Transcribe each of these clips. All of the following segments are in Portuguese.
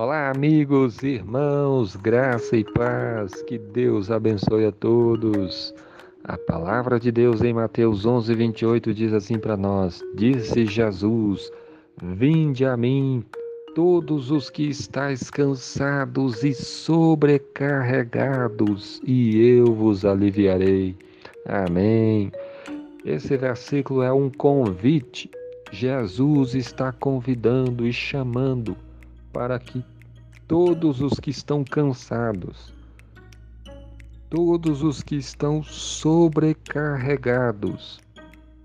Olá, amigos, irmãos, graça e paz, que Deus abençoe a todos. A palavra de Deus em Mateus 11, 28 diz assim para nós: Disse Jesus: Vinde a mim, todos os que estáis cansados e sobrecarregados, e eu vos aliviarei. Amém. Esse versículo é um convite. Jesus está convidando e chamando para que todos os que estão cansados, todos os que estão sobrecarregados,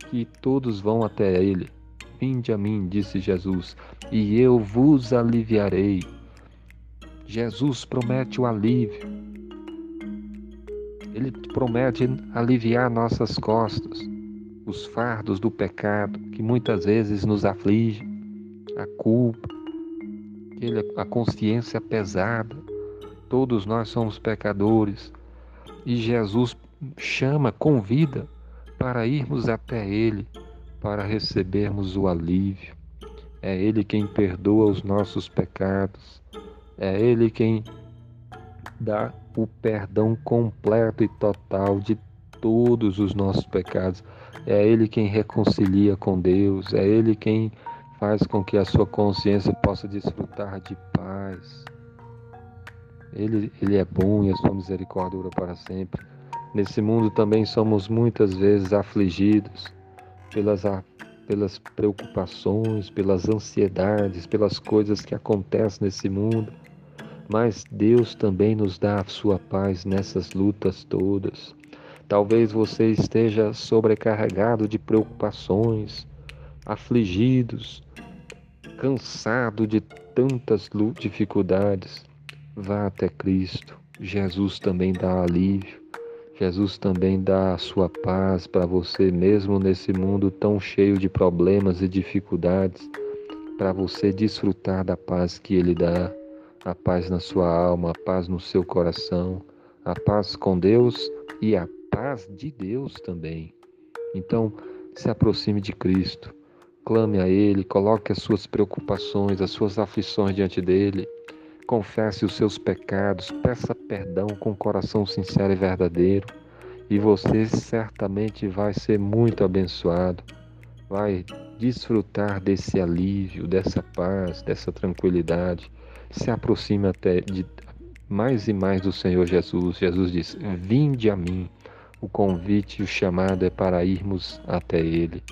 que todos vão até Ele. Vinde a mim, disse Jesus, e eu vos aliviarei. Jesus promete o alívio. Ele promete aliviar nossas costas, os fardos do pecado que muitas vezes nos aflige, a culpa, a consciência pesada. Todos nós somos pecadores e Jesus chama, convida para irmos até Ele, para recebermos o alívio. É Ele quem perdoa os nossos pecados, é Ele quem dá o perdão completo e total de todos os nossos pecados. É Ele quem reconcilia com Deus, é Ele quem faz com que a sua consciência possa desfrutar de paz. Ele, ele é bom e a sua misericórdia dura para sempre. Nesse mundo também somos muitas vezes afligidos pelas, pelas preocupações, pelas ansiedades, pelas coisas que acontecem nesse mundo. Mas Deus também nos dá a sua paz nessas lutas todas. Talvez você esteja sobrecarregado de preocupações, afligidos, cansado de tantas dificuldades, vá até Cristo. Jesus também dá alívio. Jesus também dá a sua paz para você, mesmo nesse mundo tão cheio de problemas e dificuldades, para você desfrutar da paz que Ele dá, a paz na sua alma, a paz no seu coração, a paz com Deus e a paz de Deus também. Então, se aproxime de Cristo Clame a Ele, coloque as suas preocupações, as suas aflições diante dele. Confesse os seus pecados, peça perdão com coração sincero e verdadeiro, e você certamente vai ser muito abençoado. Vai desfrutar desse alívio, dessa paz, dessa tranquilidade. Se aproxime até de mais e mais do Senhor Jesus. Jesus diz: Vinde a mim. O convite o chamado é para irmos até Ele.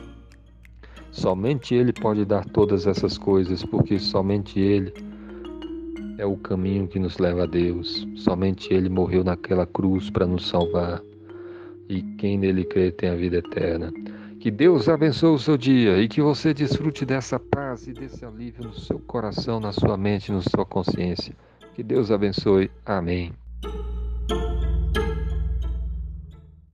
Somente Ele pode dar todas essas coisas, porque somente Ele é o caminho que nos leva a Deus. Somente Ele morreu naquela cruz para nos salvar. E quem nele crê tem a vida eterna. Que Deus abençoe o seu dia e que você desfrute dessa paz e desse alívio no seu coração, na sua mente, na sua consciência. Que Deus abençoe. Amém.